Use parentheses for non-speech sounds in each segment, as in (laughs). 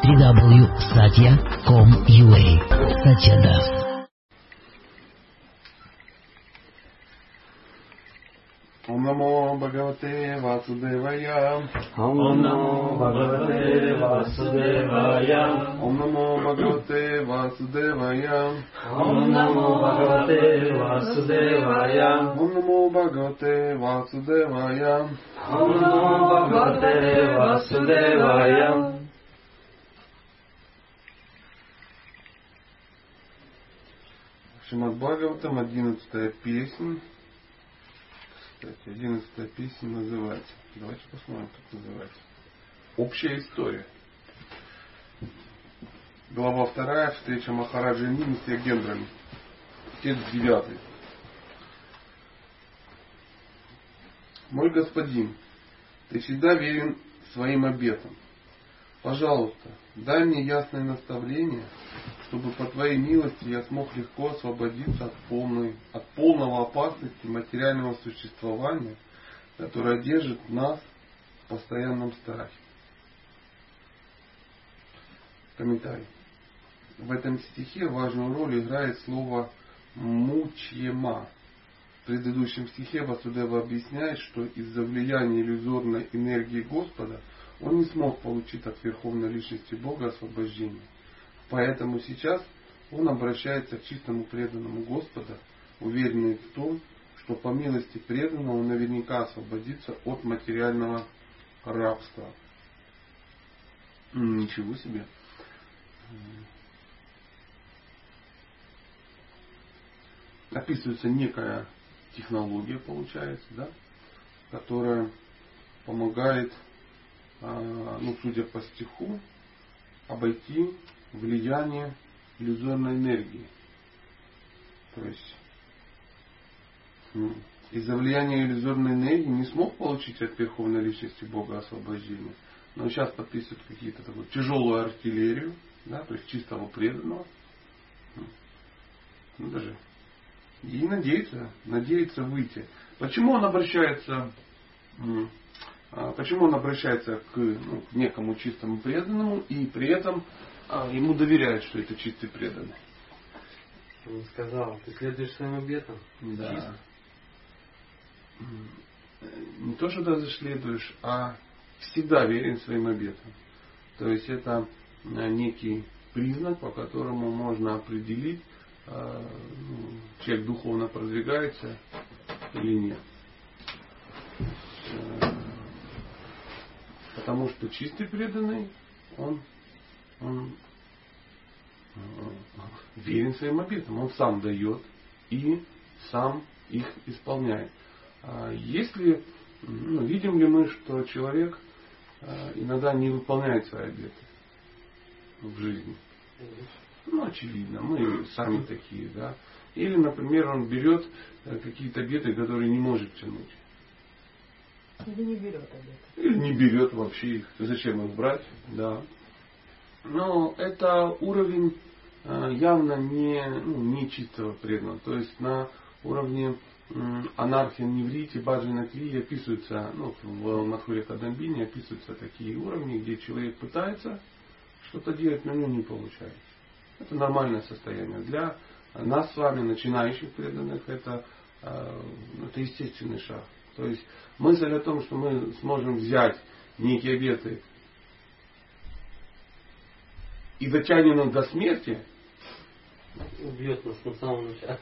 www.satya.com.ua Satya Das. Om Namo Bhagavate Vasudevaya. Om Namo Bhagavate Vasudevaya. Om Namo Bhagavate Vasudevaya. Om Namo Bhagavate Vasudevaya. Om Namo Bhagavate Vasudevaya. Om Namo Bhagavate Vasudevaya. Шримад Бхагаватам, одиннадцатая песня. Кстати, одиннадцатая песня называется. Давайте посмотрим, как называется. Общая история. Глава вторая. Встреча Махараджи Ними с Ягендрами. Текст девятый. Мой господин, ты всегда верен своим обетам. Пожалуйста, дай мне ясное наставление, чтобы по Твоей милости я смог легко освободиться от, полной, от полного опасности материального существования, которое держит нас в постоянном страхе. Комментарий. В этом стихе важную роль играет слово «мучьема». В предыдущем стихе Васудева объясняет, что из-за влияния иллюзорной энергии Господа он не смог получить от Верховной Личности Бога освобождение. Поэтому сейчас он обращается к чистому преданному Господа, уверенный в том, что по милости преданного он наверняка освободится от материального рабства. Ничего себе. Описывается некая технология, получается, да, которая помогает, ну, судя по стиху, обойти влияние иллюзорной энергии. То есть из-за влияния иллюзорной энергии не смог получить от Верховной Личности Бога освобождение, но сейчас подписывают какие-то такую тяжелую артиллерию, да, то есть чистого преданного. Ну, даже и надеется, надеется выйти. Почему он обращается, почему он обращается к, ну, к некому чистому преданному и при этом а, ему доверяют, что это чистый преданный? Он сказал, ты следуешь своим обетам. Да. Чисто. Не то, что даже следуешь, а всегда верен своим обетам. То есть это некий признак, по которому можно определить, ну, человек духовно продвигается или нет. Потому что чистый преданный, он, он верен своим обетам. Он сам дает и сам их исполняет. Если, ну, видим ли мы, что человек иногда не выполняет свои обеты в жизни? Ну, очевидно, мы сами такие, да. Или, например, он берет какие-то обеты, которые не может тянуть. Или не берет обед. Или не берет вообще их. Зачем их брать? Да. Но это уровень явно не, ну, не чистого преданного. То есть на уровне анархия, неврите, баджина кри описываются, ну, в Мадхуре Кадамбине описываются такие уровни, где человек пытается что-то делать, но у него не получается. Это нормальное состояние. Для нас с вами, начинающих преданных, это, это естественный шаг. То есть мысль о том, что мы сможем взять некие обеты и дотянем нас до смерти, Убьет нас на самом начале.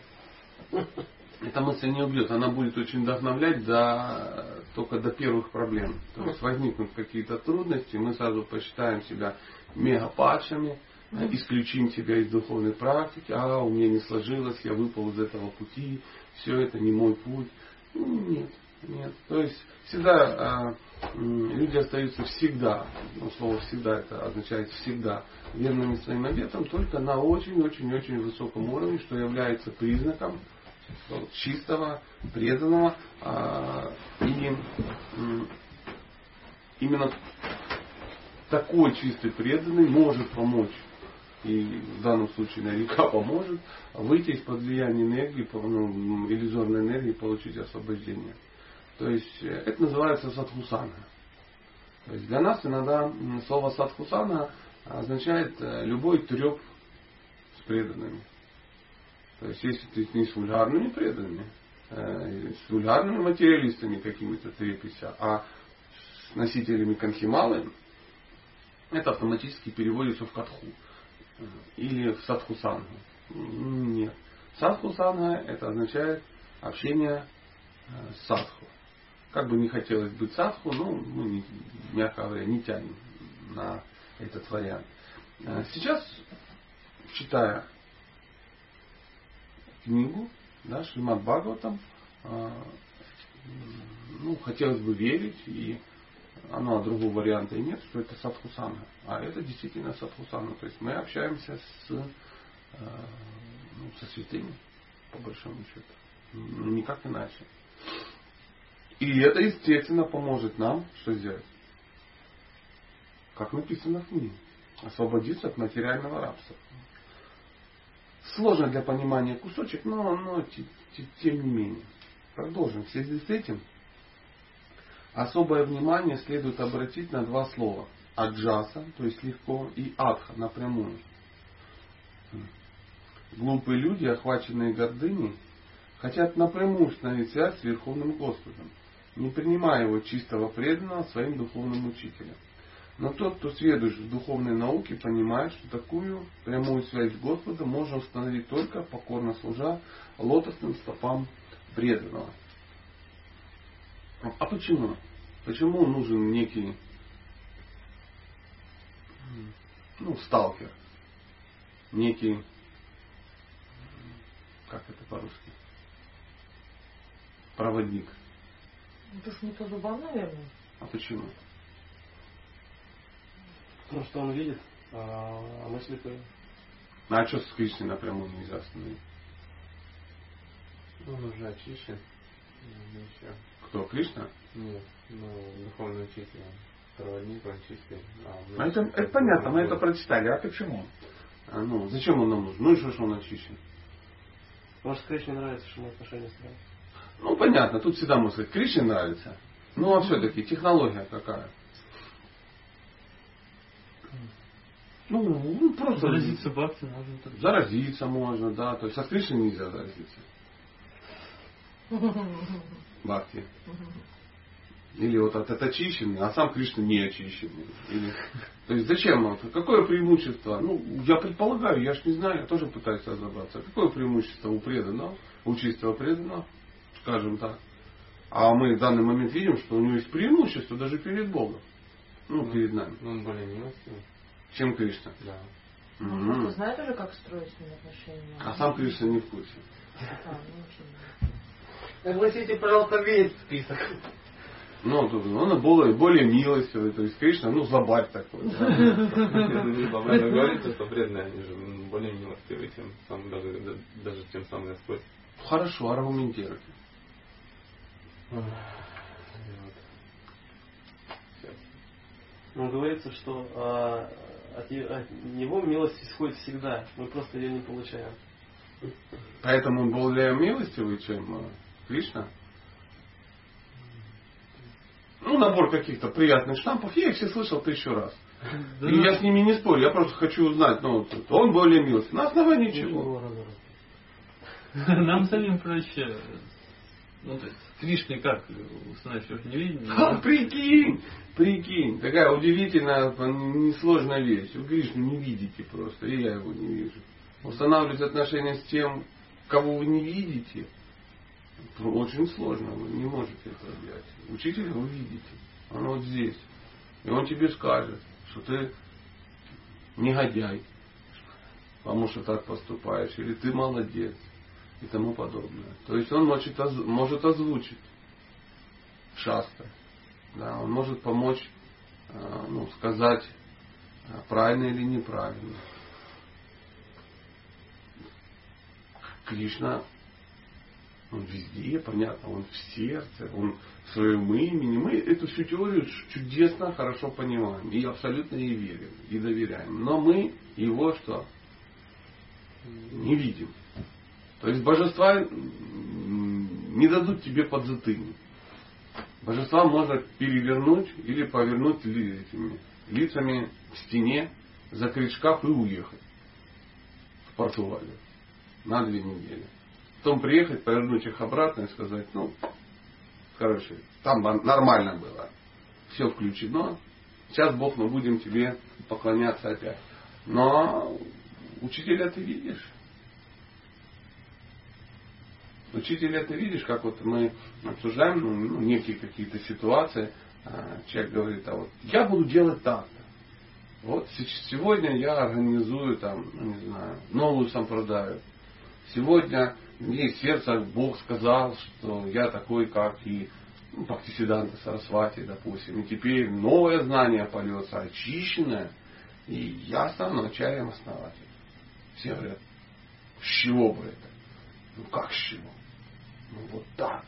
эта мысль не убьет. Она будет очень вдохновлять до, только до первых проблем. То есть возникнут какие-то трудности, мы сразу посчитаем себя мегападшами, исключим себя из духовной практики, а у меня не сложилось, я выпал из этого пути, все это не мой путь. Ну, нет, нет. То есть всегда э, люди остаются всегда, ну, слово всегда это означает всегда, верными своим обетам, только на очень-очень-очень высоком уровне, что является признаком чистого, преданного. Э, и именно такой чистый преданный может помочь и в данном случае наверняка (laughs) поможет, выйти из-под влияния энергии, ну, иллюзорной энергии, получить освобождение. То есть это называется садхусана. То есть для нас иногда слово садхусана означает э, любой треп с преданными. То есть, если ты не с вульгарными преданными, э, с вульгарными материалистами какими-то трепися, а с носителями конхималы, это автоматически переводится в катху или в садхусангу. Нет. Садхусанга это означает общение э, с садху. Как бы не хотелось быть садху, но мы, мягко говоря, не тянем на этот вариант. Э, сейчас, читая книгу, да, Шримад Бхагаватам, э, ну, хотелось бы верить, и оно другого варианта и нет, что это садхусана. А это действительно садхусана. То есть мы общаемся с, э, ну, со святыми, по большому счету. Ну, никак иначе. И это, естественно, поможет нам что сделать? Как написано в книге. Освободиться от материального рабства. Сложно для понимания кусочек, но, но тем не менее. Продолжим. В связи с этим особое внимание следует обратить на два слова. Аджаса, то есть легко, и адха, напрямую. Глупые люди, охваченные гордыней, хотят напрямую установить связь с Верховным Господом, не принимая его чистого преданного своим духовным учителем. Но тот, кто сведущ в духовной науке, понимает, что такую прямую связь с Господом можно установить только покорно служа лотосным стопам преданного. А почему? Почему нужен некий ну, сталкер? Некий, как это по-русски? Проводник. Это ж не то зуба, наверное. А почему? Потому что он видит, а мы слепые. А что с Кришной напрямую нельзя остановить? Он уже очищен. Ну, еще. Кто, Кришна? Нет, ну, духовный учитель, проводник, он чистый. А, А это, это понятно, мы это прочитали. А почему? А, ну, зачем он нам нужен? Ну и что, что он очищен? Может, Кришне нравится, что мы отношения строим. Ну, понятно, тут всегда можно сказать, Кришне нравится. Ну, а все-таки технология какая? Ну, ну, просто... Заразиться бхакти можно так. Заразиться можно, да. То есть от Кришны нельзя заразиться. Бхакти. Или вот от, очищенный, а сам Кришна не очищенный. Или, то есть зачем он? Какое преимущество? Ну, я предполагаю, я ж не знаю, я тоже пытаюсь разобраться. Какое преимущество у преданного, у чистого преданного, скажем так. А мы в данный момент видим, что у него есть преимущество даже перед Богом. Ну, перед нами. Ну, он более милостивый. Чем Кришна. Да. Он Мгм. просто знает уже, как строить с ним отношения. А сам Кришна не в курсе. А, ну. Огласите, пожалуйста, весь список. Ну, тут он более, более милостивый, то есть Кришна, ну, злобарь такой. да. Бабайна говорится, что преданные, они же более милостивые, чем сам, даже, даже чем сам Господь. Хорошо, аргументируйте. Вот. Ну, говорится, что а, от, от него милость исходит всегда. Мы просто ее не получаем. Поэтому он более милостивый, чем э, Кришна. Ну, набор каких-то приятных штампов. Я их все слышал тысячу раз. Да И я с ними не спорю, я просто хочу узнать, ну, он более милостивый. На основании чего? Нам самим проще. Ну, то есть, Кришне как установить верхневидение? Ха, прикинь, прикинь, такая удивительная, несложная вещь. Вы Кришну не видите просто, и я его не вижу. Устанавливать отношения с тем, кого вы не видите, ну, очень сложно, вы не можете это сделать. Учителя вы видите, он вот здесь. И он тебе скажет, что ты негодяй, потому что так поступаешь, или ты молодец и тому подобное. То есть он может, оз- может озвучить шаста. Да, он может помочь э, ну, сказать, э, правильно или неправильно. Кришна, он везде, понятно, он в сердце, он в своем имени. Мы эту всю теорию чудесно, хорошо понимаем. И абсолютно ей верим, и доверяем. Но мы его что? Не видим. То есть божества не дадут тебе подзатыльник. Божества можно перевернуть или повернуть ли- этими лицами к стене закрыть шкаф и уехать в Португалию на две недели. Потом приехать, повернуть их обратно и сказать, ну, короче, там нормально было. Все включено. Сейчас, Бог, мы будем тебе поклоняться опять. Но учителя ты видишь. Учителя ты видишь, как вот мы обсуждаем ну, некие какие-то ситуации. А, человек говорит, а вот я буду делать так-то. Вот сегодня я организую там, ну, не знаю, новую сампрадаю. Сегодня мне сердце Бог сказал, что я такой, как и ну, Бхактисиданта Сарасвати, допустим. И теперь новое знание польется, очищенное, и я стану началем основателем. Все говорят, с чего бы это? Ну как с чего? Ну вот так.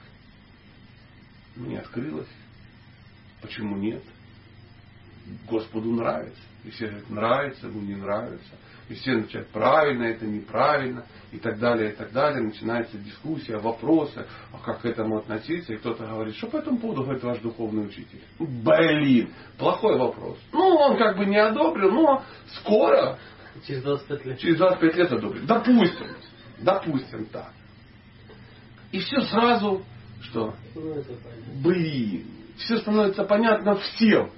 Мне открылось. Почему нет? Господу нравится. И все говорят, нравится, ему не нравится. И все начинают, правильно это, неправильно, и так далее, и так далее. Начинается дискуссия, вопросы, а как к этому относиться. И кто-то говорит, что по этому поводу говорит ваш духовный учитель. Блин, плохой вопрос. Ну, он как бы не одобрил, но скоро, Через 25 лет. через 25 лет одобрит. Допустим, допустим так. И все сразу, что, Ну, блин, все становится понятно всем.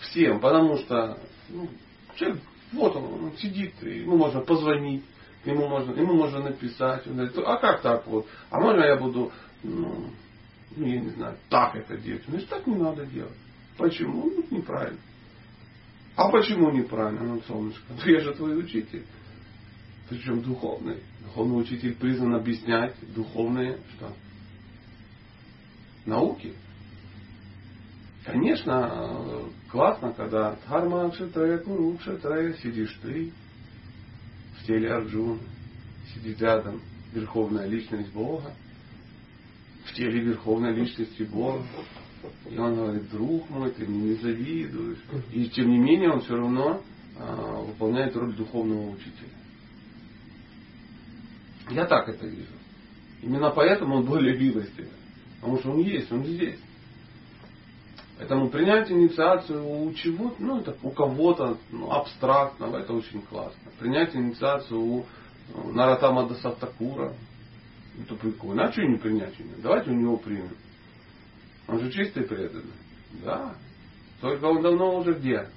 Всем, потому что ну, человек, вот он, он сидит, ему можно позвонить, ему можно, ему можно написать. Он говорит, а как так вот? А можно я буду, ну, ну, я не знаю, так это делать? Говорит, так не надо делать. Почему? Ну, неправильно. А почему неправильно, ну, солнышко? Ну, я же твой учитель. Причем духовный. Духовный учитель призван объяснять духовные что? Науки. Конечно, классно, когда Дхарма Кшитрая, Куру Кшитрая, сидишь ты в теле Арджуна, сидит рядом Верховная Личность Бога, в теле Верховной Личности Бога. И он говорит, друг мой, ты мне не завидуешь. И тем не менее он все равно а, выполняет роль духовного учителя. Я так это вижу. Именно поэтому он более милостивый. Потому что он есть, он здесь. Поэтому принять инициацию у чего-то, ну, это у кого-то ну, абстрактного, это очень классно. Принять инициацию у ну, Наратама Дасаттакура, это прикольно. А что не принять у него? Давайте у него примем. Он же чистый преданный. Да. Только он давно уже где?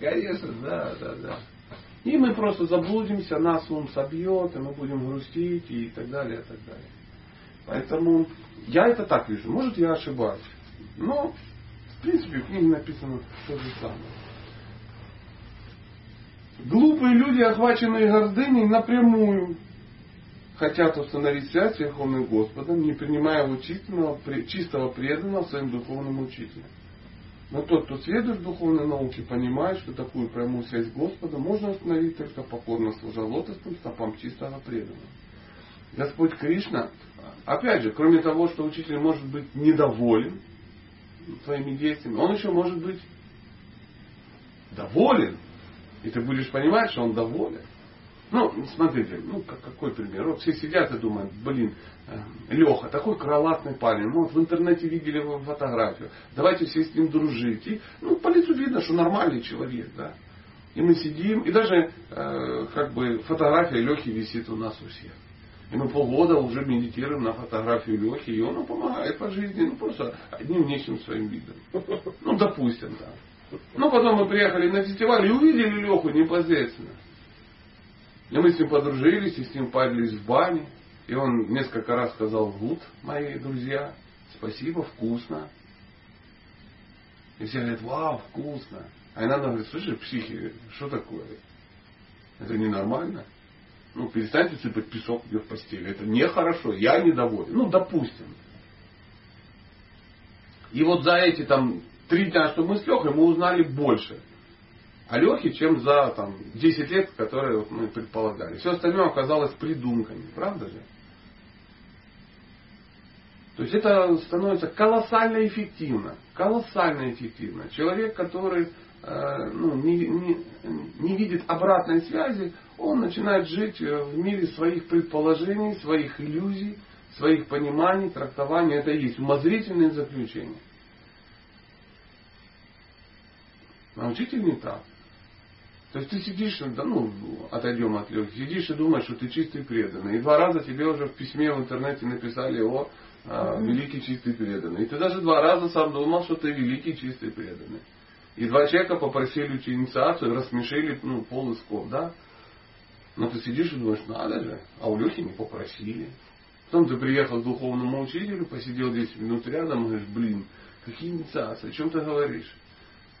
Конечно, да, да, да. И мы просто заблудимся, нас ум собьет, и мы будем грустить и так далее, и так далее. Поэтому я это так вижу. Может, я ошибаюсь. Но, в принципе, в книге написано то же самое. Глупые люди, охваченные гордыней, напрямую хотят установить связь с Верховным Господом, не принимая чистого, чистого преданного своим духовным учителем. Но тот, кто следует духовной науке, понимает, что такую прямую связь с Господом можно установить только покорно служа лотосным стопам чистого преданного. Господь Кришна, опять же, кроме того, что учитель может быть недоволен твоими действиями, он еще может быть доволен. И ты будешь понимать, что он доволен. Ну, смотрите, ну как, какой пример. Вот все сидят и думают, блин, э, Леха, такой крылатный парень. Мы вот в интернете видели его фотографию. Давайте все с ним дружить. И, ну, по лицу видно, что нормальный человек, да. И мы сидим, и даже э, как бы фотография Лехи висит у нас у всех. И мы полгода уже медитируем на фотографию Лехи, и он нам помогает по жизни, ну просто одним внешним своим видом. Ну, допустим, да. Ну, потом мы приехали на фестиваль и увидели Леху непосредственно. И мы с ним подружились, и с ним парились в бане. И он несколько раз сказал, вот, мои друзья, спасибо, вкусно. И все говорят, вау, вкусно. А иногда говорит, слушай, психи, что такое? Это ненормально. Ну, перестаньте сыпать песок в постели. Это нехорошо, я недоволен. Ну, допустим. И вот за эти там три дня, что мы с Лехой, мы узнали больше о Лехе, чем за там, 10 лет, которые мы предполагали. Все остальное оказалось придумками, правда же? То есть это становится колоссально эффективно. Колоссально эффективно. Человек, который э, ну, не, не, не видит обратной связи, он начинает жить в мире своих предположений, своих иллюзий, своих пониманий, трактований. Это и есть умозрительные заключения. А учитель не так. То есть ты сидишь, да, ну, отойдем от легких, сидишь и думаешь, что ты чистый преданный. И два раза тебе уже в письме в интернете написали о а, великий чистый преданный. И ты даже два раза сам думал, что ты великий чистый преданный. И два человека попросили учить инициацию, рассмешили ну, пол исков, да? Но ты сидишь и думаешь, надо же, а у Лехи не попросили. Потом ты приехал к духовному учителю, посидел 10 минут рядом и говоришь, блин, какие инициации, о чем ты говоришь?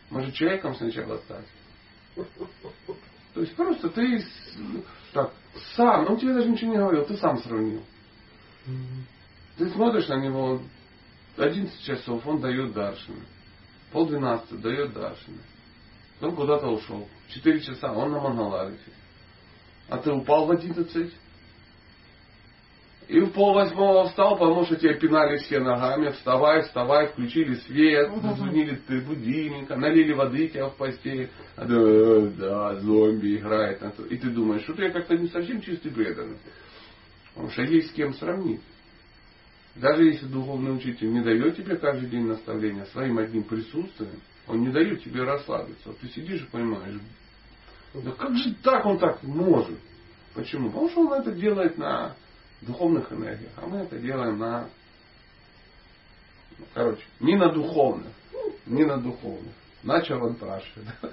Может, человеком сначала стать? То есть просто ты так, сам, он тебе даже ничего не говорил, ты сам сравнил. Ты смотришь на него, 11 часов он дает Даршина. Пол двенадцатого дает Даршина. Потом куда-то ушел. Четыре часа он на Мангаларифе. А ты упал в одиннадцать. И в пол восьмого встал, потому что тебя пинали все ногами. Вставай, вставай, включили свет, зазвонили ты будильника, налили воды тебя в постель. А да, да, зомби играет. И ты думаешь, что я как-то не совсем чистый преданный. Потому что есть с кем сравнить. Даже если духовный учитель не дает тебе каждый день наставления своим одним присутствием, он не дает тебе расслабиться. Вот ты сидишь и понимаешь, да как же так он так может? Почему? Потому что он это делает на духовных энергиях, а мы это делаем на, ну, короче, не на духовных, не на духовных, на чаванташе. Да?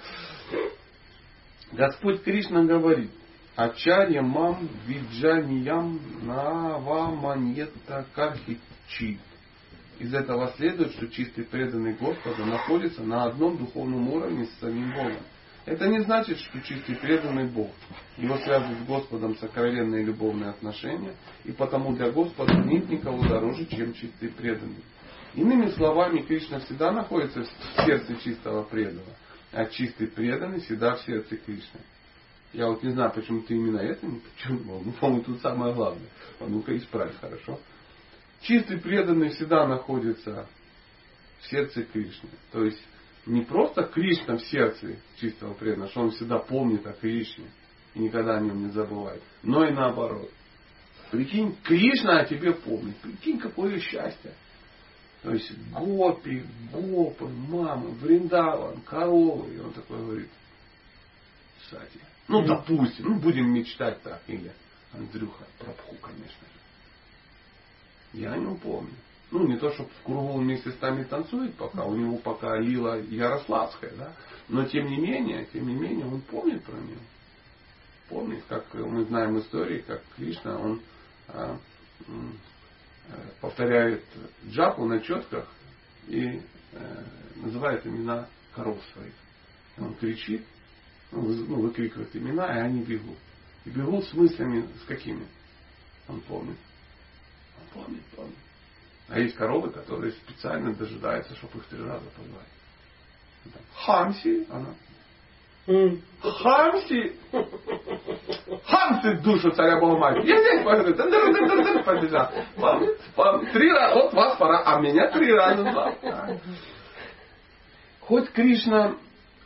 Господь Кришна говорит, Ачарья мам виджаниям наваманьета кархичи. Из этого следует, что чистый преданный Господа находится на одном духовном уровне с самим Богом. Это не значит, что чистый преданный Бог. Его связывают с Господом сокровенные любовные отношения, и потому для Господа нет никого дороже, чем чистый преданный. Иными словами, Кришна всегда находится в сердце чистого преданного, а чистый преданный всегда в сердце Кришны. Я вот не знаю, почему ты именно это не подчеркнул. Ну, по-моему, тут самое главное. А ну-ка исправь, хорошо? Чистый преданный всегда находится в сердце Кришны. То есть не просто Кришна в сердце чистого преданного, что он всегда помнит о Кришне и никогда о нем не забывает, но и наоборот. Прикинь, Кришна о тебе помнит. Прикинь, какое счастье. То есть гопи, гопы, мамы, Вриндаван, коровы. И он такой говорит, кстати, ну, допустим, ну, будем мечтать так. Или Андрюха Прабху, конечно. Я о нем помню. Ну, не то, чтобы в кругу вместе с нами танцует пока, у него пока лила Ярославская, да. Но тем не менее, тем не менее, он помнит про нее. Помнит, как мы знаем истории, как Кришна, он а, а, повторяет джапу на четках и а, называет имена коров своих. Он кричит, ну, ну, выкрикивает имена, и они бегут. И бегут с мыслями, с какими? Он помнит. Он помнит, помнит. А есть коровы, которые специально дожидаются, чтобы их три раза позвать. Хамси, она. Хамси! Хамси душу царя Бога Я здесь побежал. Вам, вам три раза, вот вас пора, а меня три раза. Хоть Кришна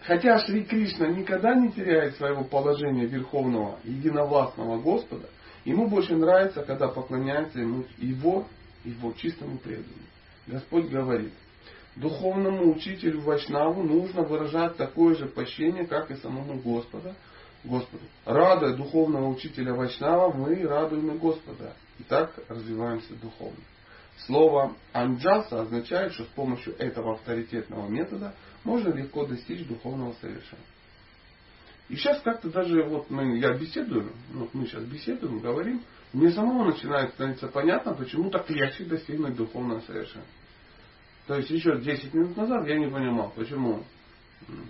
Хотя Шри Кришна никогда не теряет своего положения Верховного Единовластного Господа, ему больше нравится, когда поклоняется ему его, его чистому преданию. Господь говорит, духовному учителю Вайшнаву нужно выражать такое же почтение, как и самому Господа, Господу. Радуя духовного учителя Вайшнава, мы радуем и Господа. И так развиваемся духовно. Слово анджаса означает, что с помощью этого авторитетного метода можно легко достичь духовного совершенства. И сейчас как-то даже вот мы, я беседую, вот мы сейчас беседуем, говорим, мне самому начинает становиться понятно, почему так легче достигнуть духовного совершенства. То есть еще 10 минут назад я не понимал, почему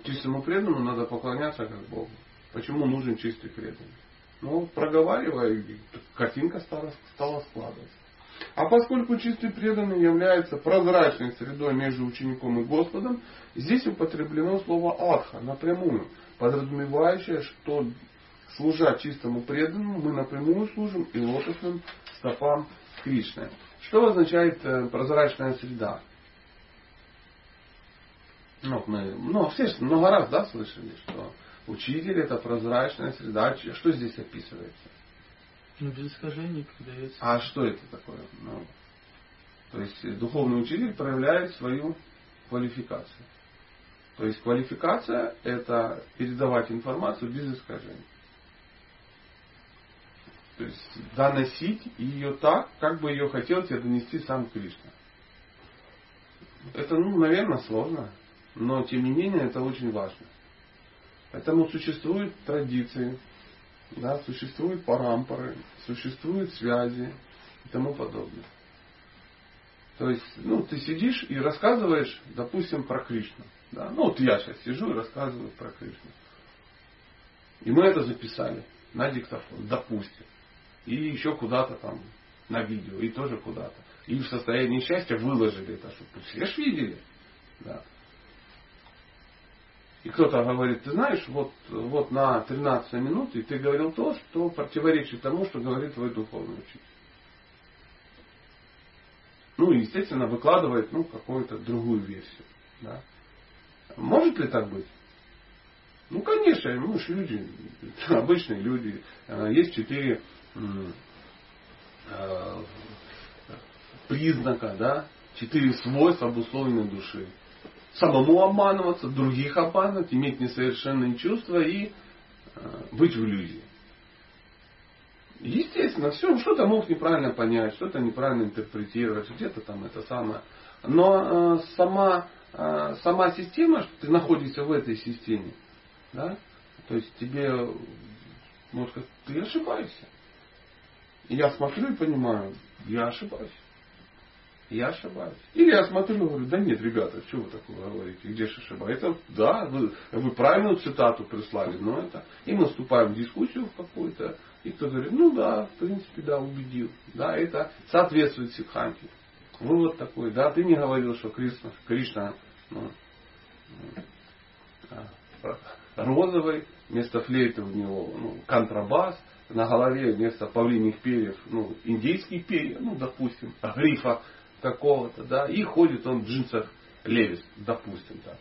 чистому преданному надо поклоняться как Богу. Почему нужен чистый преданный. Ну, проговаривая, картинка стала, стала складываться. А поскольку чистый преданный является прозрачной средой между учеником и Господом, здесь употреблено слово адха напрямую, подразумевающее, что служа чистому преданному, мы напрямую служим и лотосным стопам Кришны. Что означает э, прозрачная среда? Ну, мы, ну, все много раз да, слышали, что учитель это прозрачная среда. Что здесь описывается? Ну, без искажений передается. А что это такое? Ну, то есть духовный учитель проявляет свою квалификацию. То есть квалификация – это передавать информацию без искажений. То есть доносить ее так, как бы ее хотел тебе донести сам Кришна. Это, ну, наверное, сложно, но тем не менее это очень важно. Поэтому существуют традиции, да, существуют парампоры, существуют связи и тому подобное. То есть, ну, ты сидишь и рассказываешь, допустим, про Кришну. Да? Ну, вот я сейчас сижу и рассказываю про Кришну. И мы это записали на диктофон, допустим. И еще куда-то там на видео, и тоже куда-то. И в состоянии счастья выложили это, чтобы все ж видели. Да. И кто-то говорит, ты знаешь, вот, вот на 13 минуте ты говорил то, что противоречит тому, что говорит твой духовный учитель. Ну и, естественно, выкладывает ну, какую-то другую версию. Да. Может ли так быть? Ну, конечно, мы же люди, обычные люди. Э, есть четыре э, признака, да, четыре свойства обусловленной души. Самому обманываться, других обманывать, иметь несовершенные чувства и э, быть в иллюзии. Естественно, все, что-то мог неправильно понять, что-то неправильно интерпретировать, где-то там это самое. Но э, сама, э, сама система, что ты находишься в этой системе, да, то есть тебе, может сказать, ты ошибаешься. И я смотрю и понимаю, я ошибаюсь. Я ошибаюсь. Или я смотрю и говорю, да нет, ребята, что вы такое говорите, где же ошибаюсь? Это, да, вы, вы правильную цитату прислали, но это... И мы вступаем в дискуссию в какую-то, и кто говорит, ну да, в принципе, да, убедил. Да, это соответствует Сидханте. Вывод такой, да, ты не говорил, что Кришна, Кришна ну, а, розовый, вместо флейты у него ну, контрабас, на голове вместо павлиних перьев, ну, индейские перья, ну, допустим, грифа какого-то, да, и ходит он в джинсах Левис, допустим, да.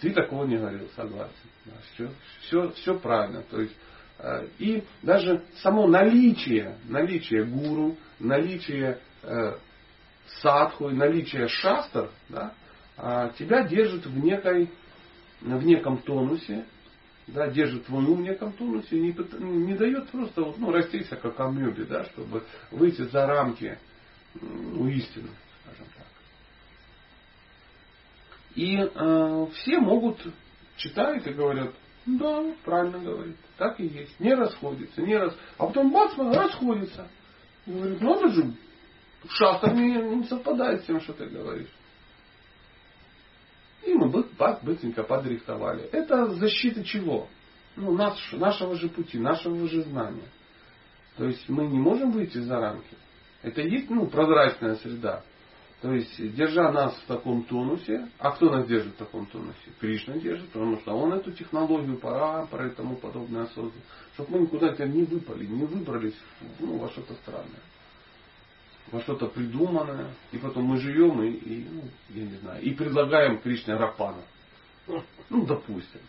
Ты такого не говорил, согласен. Да, все, все, все правильно. То есть, э, и даже само наличие, наличие гуру, наличие э, садху, наличие шастр, да, э, тебя держит в, некой, в неком тонусе, да, держит ум в неком тонусе, не, не дает просто ну, раститься как амебе, да, чтобы выйти за рамки ну, истину, скажем так. И э, все могут читают и говорят, да, правильно говорит, так и есть, не расходится, не раз, а потом бац, расходится. И говорит, это же шастер не, не совпадает с тем, что ты говоришь. Бац, быстренько подрихтовали. Это защита чего? Ну, наш, нашего же пути, нашего же знания. То есть мы не можем выйти за рамки. Это и есть ну, прозрачная среда. То есть, держа нас в таком тонусе, а кто нас держит в таком тонусе? Кришна держит, потому что он эту технологию, парампоры и тому подобное создал. Чтобы мы никуда не выпали, не выбрались ну, во что-то странное. Во что-то придуманное. И потом мы живем и, и ну, я не знаю, и предлагаем Кришне Рапана. Ну, допустим.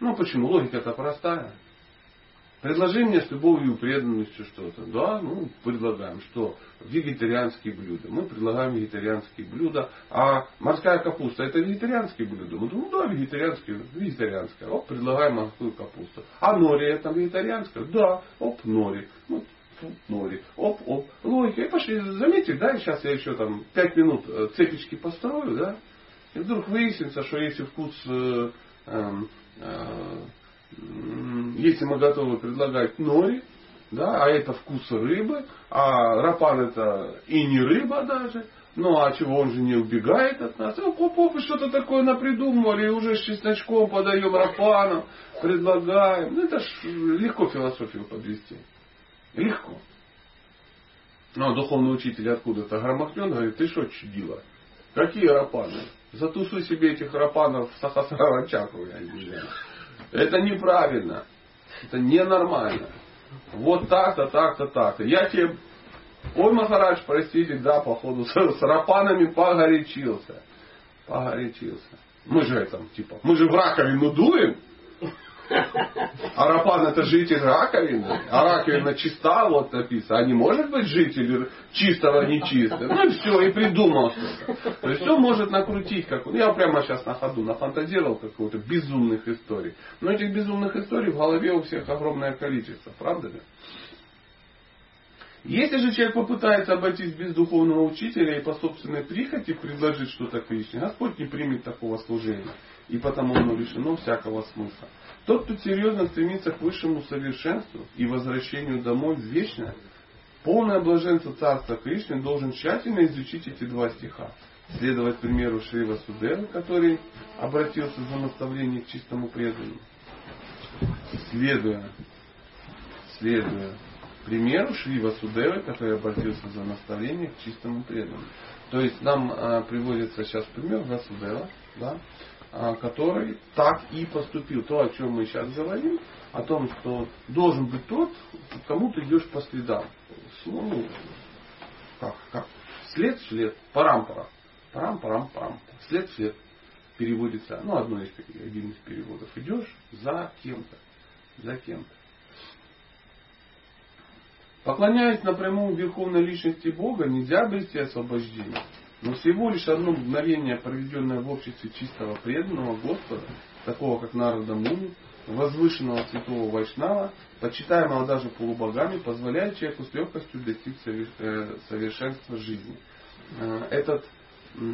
Ну, почему? Логика это простая. Предложи мне с любовью и преданностью что-то. Да, ну, предлагаем. Что? Вегетарианские блюда. Мы предлагаем вегетарианские блюда. А морская капуста это вегетарианские блюда? Мы думаем, да, вегетарианские, вегетарианская. Оп, предлагаем морскую капусту. А нори это вегетарианская? Да, оп, нори. Ну, нори. Оп, оп. Логика. И пошли, заметили, да, сейчас я еще там пять минут э, цепечки построю, да, и вдруг выяснится, что если вкус э, э, э, если мы готовы предлагать нори, да, а это вкус рыбы, а рапан это и не рыба даже, ну а чего он же не убегает от нас? Ну, поп что-то такое напридумывали, и уже с чесночком подаем рапаном, предлагаем. Ну это ж легко философию подвести. Легко. Ну, а духовный учитель откуда-то громохнет, говорит, ты что чудила? Какие рапаны? Затусуй себе этих рапанов в Сахасрара чакру, я не знаю. Это неправильно. Это ненормально. Вот так-то, так-то, так-то. Я тебе, ой, Махарадж, простите, да, походу, с, с рапанами погорячился. Погорячился. Мы же это, типа, мы же в раковину дуем. Арапан это житель раковины, а раковина чиста, вот написано. А не может быть житель чистого нечистого. Ну и все, и придумал что-то. То есть он может накрутить как Я прямо сейчас на ходу нафантазировал какую-то безумных историй. Но этих безумных историй в голове у всех огромное количество, правда ли? Если же человек попытается обойтись без духовного учителя и по собственной прихоти предложить что-то Кришне, Господь не примет такого служения, и потому оно лишено всякого смысла. Тот, кто серьезно стремится к высшему совершенству и возвращению домой в вечное, полное блаженство Царства Кришны должен тщательно изучить эти два стиха. Следовать примеру Шрива Судевы, который обратился за наставление к чистому преданному. Следуя, следуя примеру Шри Васудевы, который обратился за наставление к чистому преданному. То есть нам а, приводится сейчас пример Васудева, да, который так и поступил. То, о чем мы сейчас говорим, о том, что должен быть тот, кому ты идешь по следам. Ну, как, как? След след, парам-парам. Парам-парам-парам. След след переводится, ну, одно из, один из переводов. Идешь за кем-то. За кем-то. Поклоняясь напрямую Верховной Личности Бога, нельзя обрести освобождение. Но всего лишь одно мгновение, проведенное в обществе чистого преданного Господа, такого как Нарада Муни, возвышенного святого Вайшнава, почитаемого даже полубогами, позволяет человеку с легкостью достичь э, совершенства жизни. Э, этот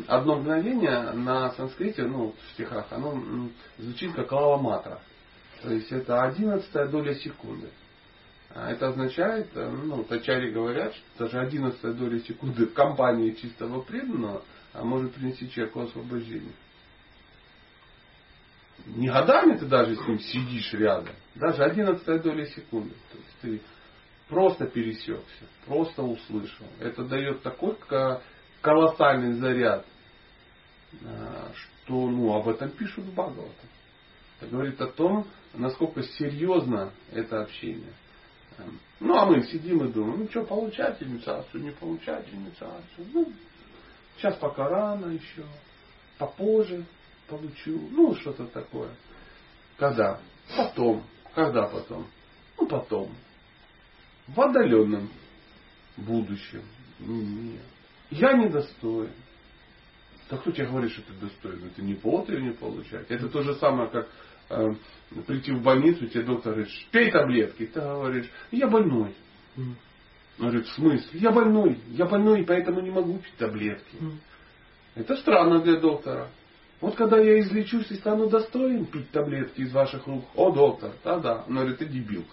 одно мгновение на санскрите, ну, в стихах, оно звучит как лава То есть это одиннадцатая доля секунды. А это означает, э, ну, тачари говорят, что даже 11 доля секунды в компании чистого преданного а может принести человеку освобождение. Не годами ты даже с ним сидишь рядом, даже 11 доля секунды. То есть ты просто пересекся, просто услышал. Это дает такой колоссальный заряд, э, что ну, об этом пишут в Бхагаватам. Это говорит о том, насколько серьезно это общение. Ну, а мы сидим и думаем, ну что, получать инициацию, не получать инициацию. Ну, сейчас пока рано еще, попозже получу, ну, что-то такое. Когда? Потом. Когда потом? Ну, потом. В отдаленном будущем. Нет. Я недостоин. Так кто тебе говорит, что ты достоин? Это не повод ее не получать. Это то же самое, как прийти в больницу, тебе доктор говорит, пей таблетки. Ты говоришь, я больной. Он говорит, в смысле? Я больной. Я больной, поэтому не могу пить таблетки. Это странно для доктора. Вот когда я излечусь и стану достоин пить таблетки из ваших рук, о, доктор, да-да. Он говорит, ты дебил.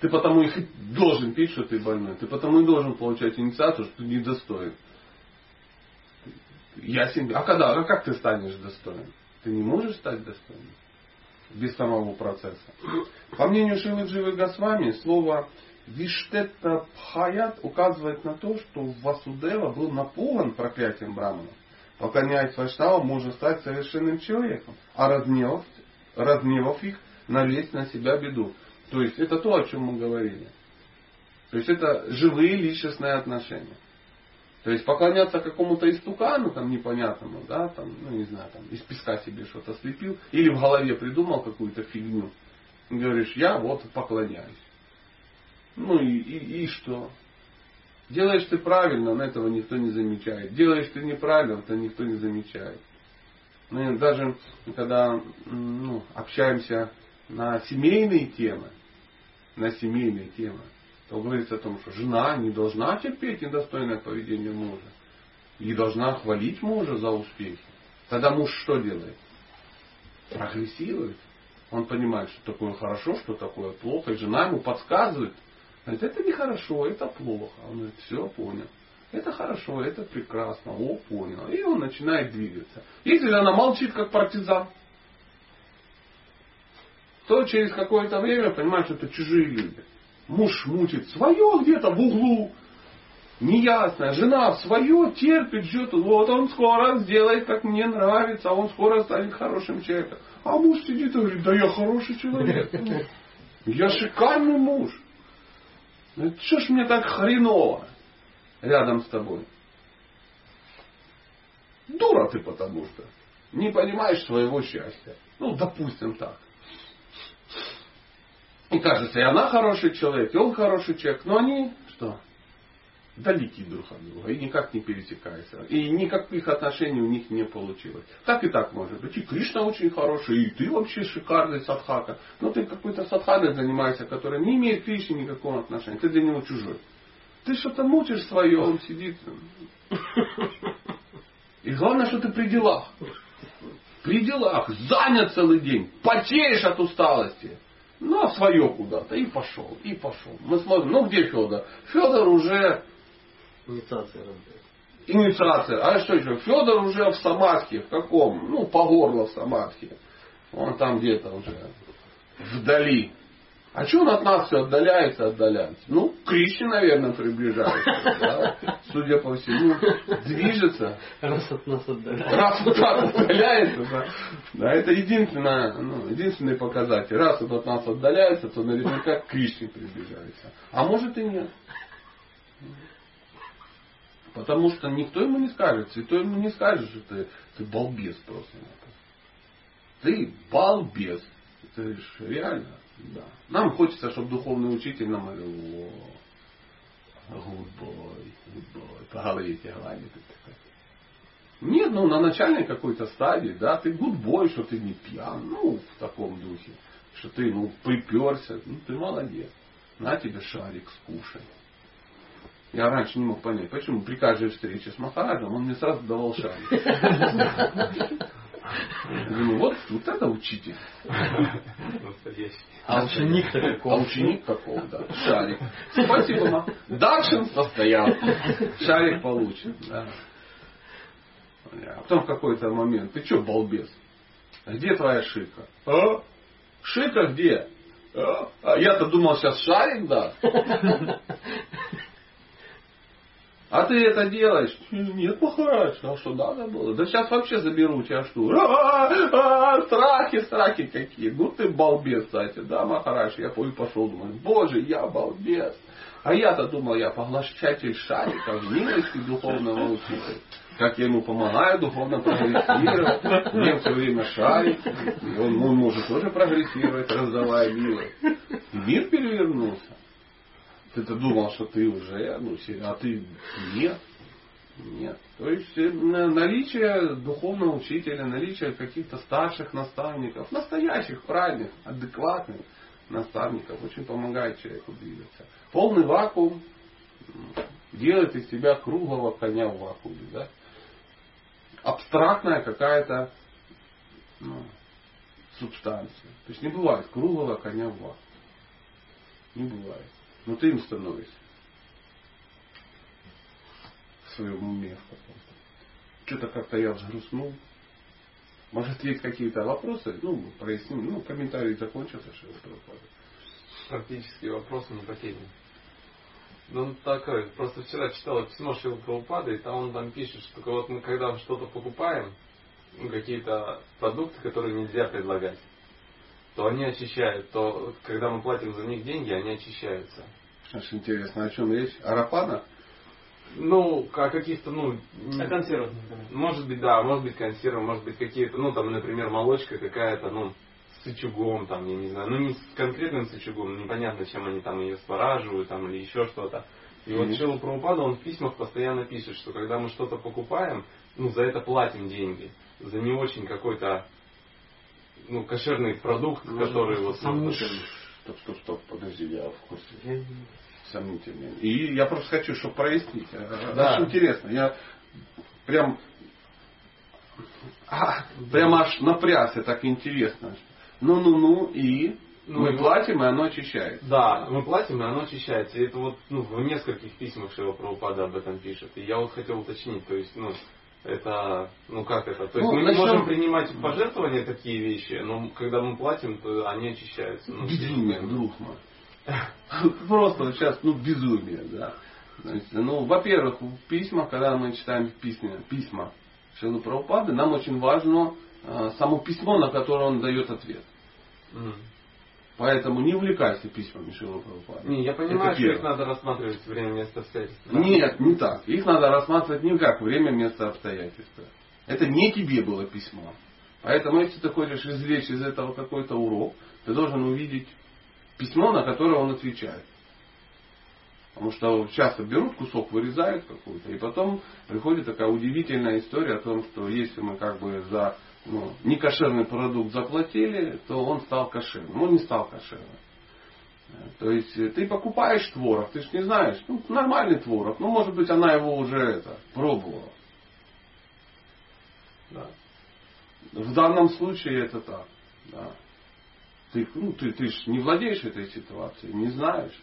Ты потому и должен пить, что ты больной. Ты потому и должен получать инициацию, что ты недостоин. Я себе... А когда? А как ты станешь достойным? Ты не можешь стать достойным без самого процесса. По мнению Шилы Дживы Госвами, слово Виштетта Пхаят указывает на то, что Васудева был напуган проклятием Брамана. Поклоняясь Вайшнавам, можно стать совершенным человеком, а разгневав, разгневав их, налезть на себя беду. То есть это то, о чем мы говорили. То есть это живые личностные отношения. То есть поклоняться какому-то истукану, там непонятному, да, там, ну не знаю, там из песка себе что-то слепил, или в голове придумал какую-то фигню. Говоришь, я вот поклоняюсь. Ну и, и, и что? Делаешь ты правильно, но этого никто не замечает. Делаешь ты неправильно, то никто не замечает. Мы даже когда ну, общаемся на семейные темы, на семейные темы, говорится о том, что жена не должна терпеть недостойное поведение мужа. И должна хвалить мужа за успехи. Тогда муж что делает? Прогрессирует. Он понимает, что такое хорошо, что такое плохо. И жена ему подсказывает. Говорит, это нехорошо, это плохо. Он говорит, все, понял. Это хорошо, это прекрасно. О, понял. И он начинает двигаться. Если она молчит, как партизан, то через какое-то время понимает, что это чужие люди. Муж мучит свое где-то в углу. Неясно. Жена свое терпит, ждет. Вот он скоро сделает, как мне нравится. А он скоро станет хорошим человеком. А муж сидит и говорит, да я хороший человек. Я шикарный муж. Ну, что ж мне так хреново рядом с тобой? Дура ты потому что. не понимаешь своего счастья. Ну, допустим так. И кажется, и она хороший человек, и он хороший человек, но они что? Далеки друг от друга и никак не пересекаются. И никаких отношений у них не получилось. Так и так может быть. И Кришна очень хороший, и ты вообще шикарный садхака. Но ты какой-то садханой занимаешься, который не имеет к Кришне никакого отношения. Ты для него чужой. Ты что-то мутишь свое, он сидит. И главное, что ты при делах. При делах. Занят целый день. Потеешь от усталости. Ну, а свое куда-то. И пошел. И пошел. Мы смотрим, ну где Федор? Федор уже Инициация работает. инициация. А что еще? Федор уже в Самадхи. В каком? Ну, по горло в Самадхи. Он там где-то уже вдали. А что он от нас все отдаляется, отдаляется? Ну, к Кришне, наверное, приближается. да. Судя по всему, движется. Раз от нас отдаляется. Раз вот так отдаляется, да, да, это единственное, ну, единственный показатель. Раз вот от нас отдаляется, то наверняка к Кришне приближается. А может и нет. Потому что никто ему не скажет, святой ему не скажет, что ты, ты балбес просто. Ты балбес. Это ж реально, да. Нам хочется, чтобы духовный учитель нам говорил, о, good boy, good boy, по. Нет, ну на начальной какой-то стадии, да, ты гудбой, что ты не пьян, ну, в таком духе, что ты, ну, приперся, ну, ты молодец. На тебе шарик скушай. Я раньше не мог понять, почему при каждой встрече с Махараджем он мне сразу давал шарик. Думаю, вот, вот это учитель. А ученик-то А каков? ученик какого, да. Шарик. Спасибо, ма. Дакшин состоял. Шарик получен, да. А потом в какой-то момент, ты что, балбес? А Где твоя шика? А? Шика где? А, А я-то думал, сейчас шарик даст. А ты это делаешь? Нет, Махарадж, а что надо было? Да сейчас вообще заберу у тебя что? А, а, страхи, страхи какие. Ну ты балбес, кстати, да, Махарадж? Я пой- пошел, думаю, боже, я балбес. А я-то думал, я поглощатель шариков, милости духовного учителя. Как я ему помогаю духовно прогрессировать. Мне все время шарик. Он, он может тоже прогрессировать, раздавая милость. Мир перевернулся. Ты-то думал, что ты уже, ну, а ты нет. Нет. То есть э, на- наличие духовного учителя, наличие каких-то старших наставников, настоящих, правильных, адекватных наставников очень помогает человеку двигаться. Полный вакуум делает из себя круглого коня в вакууме. Да? Абстрактная какая-то ну, субстанция. То есть не бывает круглого коня в вакууме. Не бывает. Но ты им становишься. В своем уме в каком-то. Что-то как-то я взгрустнул. Может, есть какие-то вопросы? Ну, проясним. Ну, комментарий закончился, что пропал. Практические вопросы не по теме. Ну, такой, просто вчера читал письмо Шилы Прабхупады, и там он там пишет, что вот мы когда что-то покупаем, ну, какие-то продукты, которые нельзя предлагать, то они очищают, то когда мы платим за них деньги, они очищаются. Аж интересно, о чем речь? О рапанах? Ну, о каких-то, ну, А консервах, например. может быть, да, может быть консервы, может быть какие-то, ну, там, например, молочка какая-то, ну, с сычугом, там, я не знаю, ну, не с конкретным сычугом, непонятно, чем они там ее спораживают, там, или еще что-то. И вот Мгм. Шила Прабхупада, он в письмах постоянно пишет, что когда мы что-то покупаем, ну, за это платим деньги. За не очень какой-то, ну, кошерный продукт, который вот... ну, Стоп, стоп, стоп, подожди, я в курсе. Сомнительно. И я просто хочу, чтобы прояснить. А, Да. Очень интересно. Я прям а, прям аж напрягся, так интересно. Ну-ну-ну, и Ну, мы и- платим, и оно очищает. Да, мы платим, и оно очищается. И это вот ну, в нескольких письмах Шила Прабхупада об этом пишет. И я вот хотел уточнить, то есть, ну, это, ну как это? То есть Ну, мы не начнем- можем принимать в пожертвования такие вещи, но когда мы платим, то они очищаются. Ну, Безумие, друг мой. (laughs) Просто сейчас, ну, безумие, да. Ну, во-первых, в письмах, когда мы читаем письма, письма Шилы Прабхупады, нам очень важно э, само письмо, на которое он дает ответ. Поэтому не увлекайся письмами Шилы Прабхупады. Не, я понимаю, что их надо рассматривать время, место, обстоятельства. Нет, не так. Их надо рассматривать не как время, место, обстоятельства. Это не тебе было письмо. Поэтому, если ты хочешь извлечь из этого какой-то урок, ты должен увидеть письмо, на которое он отвечает. Потому что часто берут кусок, вырезают какой-то, и потом приходит такая удивительная история о том, что если мы как бы за ну, некошерный продукт заплатили, то он стал кошерным. Он не стал кошерным. То есть ты покупаешь творог, ты же не знаешь, ну, нормальный творог, ну, может быть, она его уже это, пробовала. Да. В данном случае это так. Да. Ты, ну, ты, ты же не владеешь этой ситуацией, не знаешь.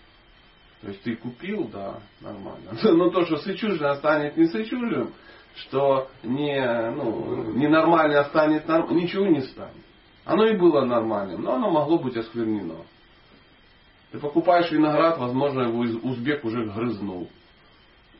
То есть ты купил, да, нормально. (laughs) Но то, что сычужное станет не сычужим, что не, ну, ненормально станет нормально, ничего не станет. Оно и было нормальным, но оно могло быть осквернено. Ты покупаешь виноград, возможно, его узбек уже грызнул,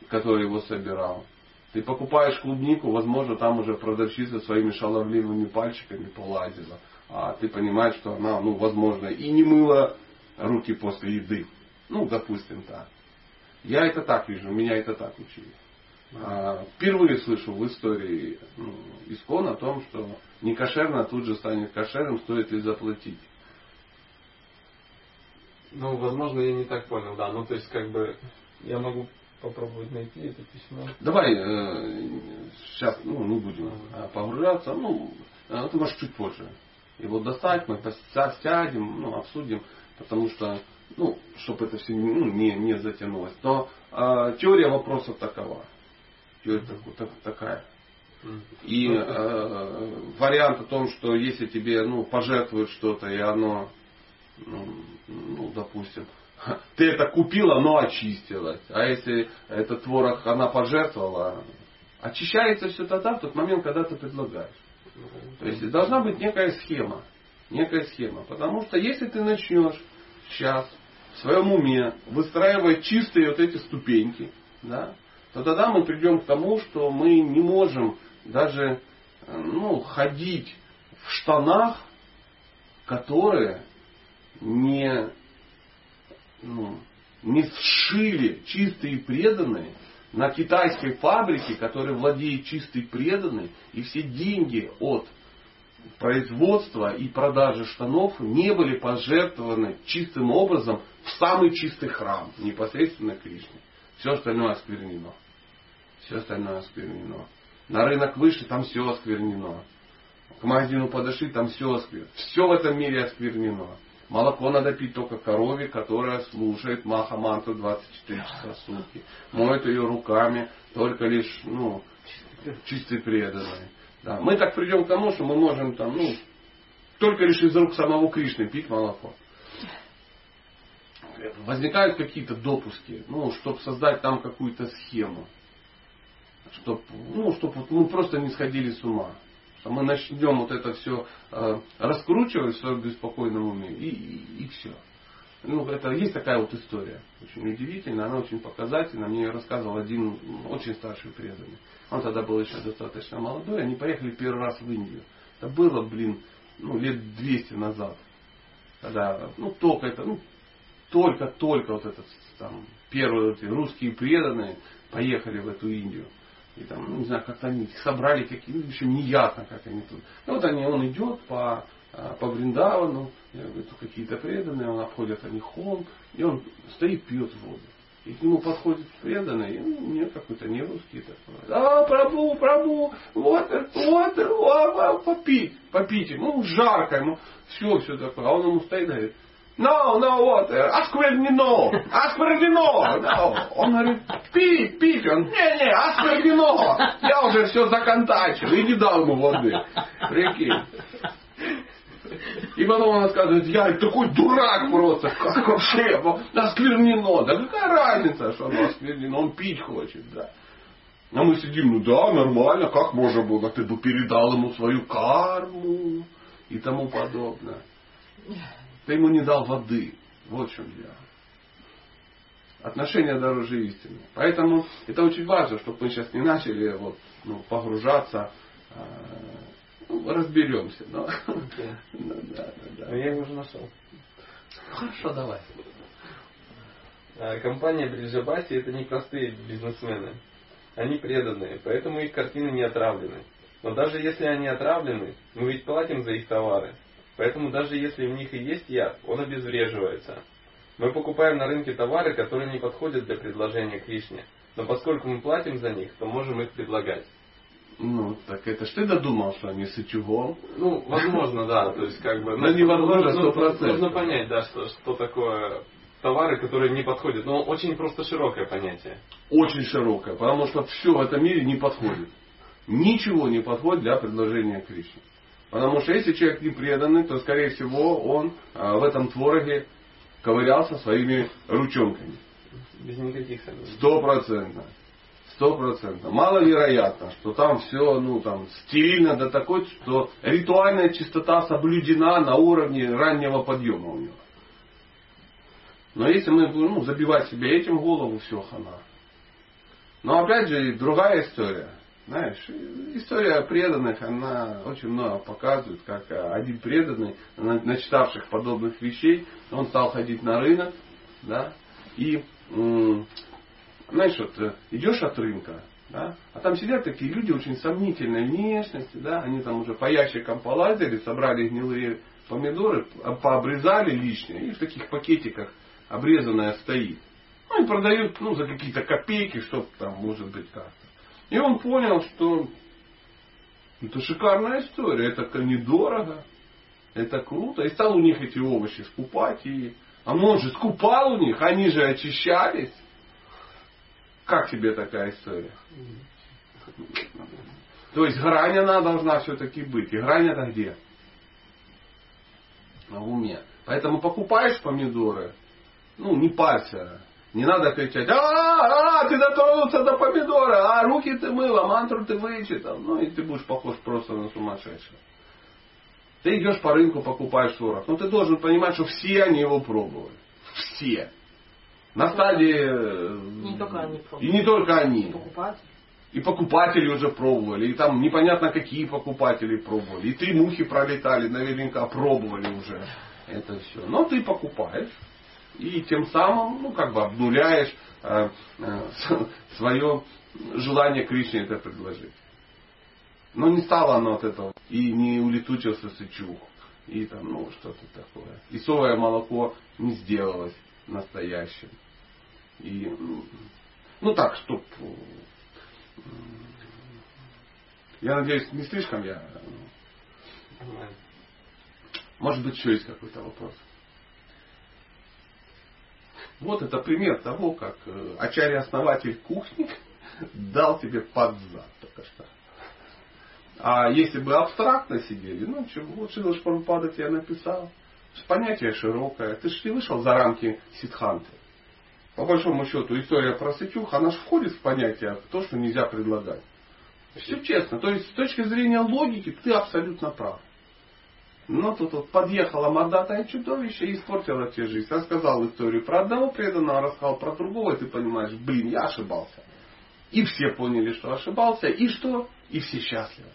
который его собирал. Ты покупаешь клубнику, возможно, там уже продавщица своими шаловливыми пальчиками полазила. А ты понимаешь, что она, ну, возможно, и не мыла руки после еды. Ну, допустим, так. Я это так вижу, меня это так учили. А, впервые слышу в истории ну, искон о том, что не кошерно тут же станет кошерным, стоит ли заплатить. Ну, возможно, я не так понял, да. Ну, то есть, как бы, я могу попробовать найти это письмо. Давай э, сейчас, ну, не будем э, погружаться, ну, э, ты можешь чуть позже его достать, мы сядем, ну, обсудим, потому что, ну, чтобы это все ну, не, не затянулось. Но э, теория вопроса такова. Теория так, такая. И э, вариант о том, что если тебе ну, пожертвуют что-то, и оно, ну, ну, допустим, (laughs) ты это купила, но очистилось. А если этот творог она пожертвовала, очищается все тогда, в тот момент, когда ты предлагаешь. То есть должна быть некая схема. Некая схема. Потому что если ты начнешь сейчас в своем уме выстраивать чистые вот эти ступеньки, да, то тогда мы придем к тому, что мы не можем даже ну, ходить в штанах, которые не, ну, не сшили чистые преданные на китайской фабрике, которая владеет чистой преданной, и все деньги от производства и продажи штанов не были пожертвованы чистым образом в самый чистый храм, непосредственно Кришне. Все остальное осквернено. Все остальное осквернено. На рынок вышли, там все осквернено. К магазину подошли, там все осквернено. Все в этом мире осквернено. Молоко надо пить только корове, которая слушает Маха Мантру 24 часа в сутки. Моет ее руками, только лишь ну, чистые преданные. Да. Мы так придем к тому, что мы можем там, ну, только лишь из рук самого Кришны пить молоко. Возникают какие-то допуски, ну, чтобы создать там какую-то схему. Чтобы, ну, чтобы мы просто не сходили с ума что мы начнем вот это все э, раскручивать в своем беспокойном уме, и, и, и все. Ну, это есть такая вот история, очень удивительная, она очень показательна. Мне ее рассказывал один очень старший преданный. Он тогда был еще достаточно молодой, они поехали первый раз в Индию. Это было, блин, ну, лет 200 назад. Когда, ну, только это, ну, только-только вот этот, там, первые русские преданные поехали в эту Индию. И там, ну, не знаю, как-то они собрали какие, ну, еще не ясно, как они тут. И вот они, он идет по, а, по Бриндавану, какие-то преданные, он обходит они холм, и он стоит, пьет воду. И к нему подходит преданный, ну, нет, какой-то не русский такой. А, прабу, прабу, вот, вот, вот, попить, попить. Ну, жарко ему, все, все такое. А он ему стоит и говорит, No, no water. Осквернено. Осквернено. No. Он говорит, пить. Он, не-не, осквернено. Я уже все законтачил. И не дал ему воды. Прикинь. И потом он рассказывает, я такой дурак просто, как вообще, осквернено. Да какая разница, что оно осквернено, он пить хочет, да. А мы сидим, ну да, нормально, как можно было, ты бы передал ему свою карму и тому подобное. Ты ему не дал воды. Вот в чем дело. Отношения дороже истины. Поэтому это очень важно, чтобы мы сейчас не начали вот, ну, погружаться. Э, ну, разберемся. Но... Ну, (laughs) да, да, да. Я его уже нашел. Хорошо, давай. А, компания Бриджабаси это не простые бизнесмены. Они преданные, поэтому их картины не отравлены. Но даже если они отравлены, мы ведь платим за их товары. Поэтому даже если в них и есть яд, он обезвреживается. Мы покупаем на рынке товары, которые не подходят для предложения Кришне. Но поскольку мы платим за них, то можем их предлагать. Ну, так это ж ты додумал, что они с утюгом. Ну, возможно, да. То есть, как бы... Ну, невозможно, нужно- 100%. Нужно понять, да, что, что такое товары, которые не подходят. Но очень просто широкое понятие. Очень широкая, потому что все в этом мире не подходит. Ничего не подходит для предложения Кришны. Потому что если человек не преданный, то, скорее всего, он а, в этом твороге ковырялся своими ручонками. Без никаких сомнений. Сто процентов. Сто процентов. Маловероятно, что там все, ну, там, стерильно до такой, что ритуальная чистота соблюдена на уровне раннего подъема у него. Но если мы будем ну, забивать себе этим голову, все хана. Но опять же, другая история. Знаешь, история преданных, она очень много показывает, как э, один преданный, на- начитавших подобных вещей, он стал ходить на рынок, да, и знаешь, вот э, идешь от рынка, да, а там сидят такие люди очень сомнительной внешности, да, они там уже по ящикам полазили, собрали гнилые помидоры, по- пообрезали лишнее, и в таких пакетиках обрезанное стоит. Ну, они продают ну, за какие-то копейки, что там может быть как-то. И он понял, что это шикарная история, это недорого, это круто. И стал у них эти овощи скупать. И... А он же скупал у них, они же очищались. Как тебе такая история? То есть грань она должна все-таки быть. И грань это где? На уме. Поэтому покупаешь помидоры, ну, не парься. Не надо кричать, а, а, ты дотронулся до помидора, а, руки ты мыла, мантру ты вычитал. Ну, и ты будешь похож просто на сумасшедшего. Ты идешь по рынку, покупаешь 40. Но ты должен понимать, что все они его пробовали. Все. На стадии... э, Не только они И пробовали. не только они. Покупать. И покупатели уже пробовали, и там непонятно какие покупатели пробовали. И три мухи пролетали, наверняка пробовали уже это все. Но ты покупаешь, и тем самым, ну, как бы обнуляешь э, (laughs) свое желание Кришне это предложить. Но не стало оно от этого. И не улетучился сычух. И там, ну, что-то такое. И соевое молоко не сделалось настоящим. И, ну так, чтоб я надеюсь, не слишком я... Может быть, еще есть какой-то вопрос. Вот это пример того, как э, ачарья-основатель кухни дал тебе под зад только что. А если бы абстрактно сидели, ну, что, вот Шила Шпарупада тебе написал. Понятие широкое. Ты же не вышел за рамки ситханты. По большому счету, история про Сычух, она же входит в понятие то, что нельзя предлагать. Все честно. То есть, с точки зрения логики, ты абсолютно прав. Но тут вот подъехало мордатое чудовище и испортило тебе жизнь. Рассказал историю про одного преданного, рассказал про другого, и ты понимаешь, блин, я ошибался. И все поняли, что ошибался, и что? И все счастливы.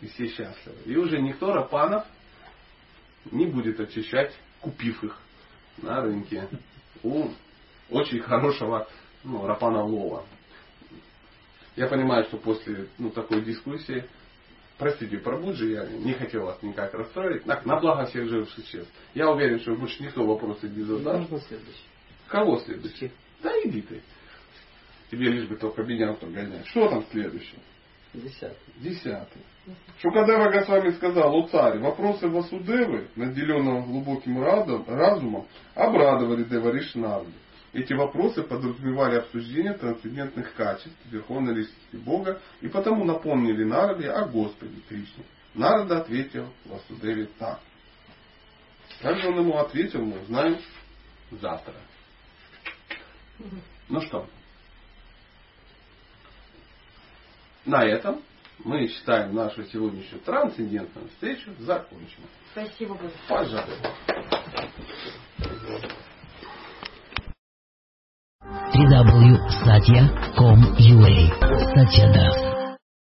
И все счастливы. И уже никто рапанов не будет очищать, купив их на рынке у очень хорошего ну, рапана лова. Я понимаю, что после ну, такой дискуссии, простите, пробуджи, я не хотел вас никак расстроить, на, на благо всех живых существ. Я уверен, что больше никто вопросы не задаст. Можно следующий? Кого следующий? Да иди ты. Тебе лишь бы только меня погонять. Что там следующее? Десятый. Десятый. Шукадева Госвами сказал, о царь, вопросы Васудевы, наделенного глубоким разумом, обрадовали Деваришнарду. Эти вопросы подразумевали обсуждение трансцендентных качеств Верховной Личности Бога и потому напомнили Нараде о Господе Кришне. Нарада ответил Васудеве так. Как же он ему ответил, мы узнаем завтра. Ну что, на этом мы считаем нашу сегодняшнюю трансцендентную встречу законченной. Спасибо большое. Пожалуйста. www.satya.com.ua Satya Das.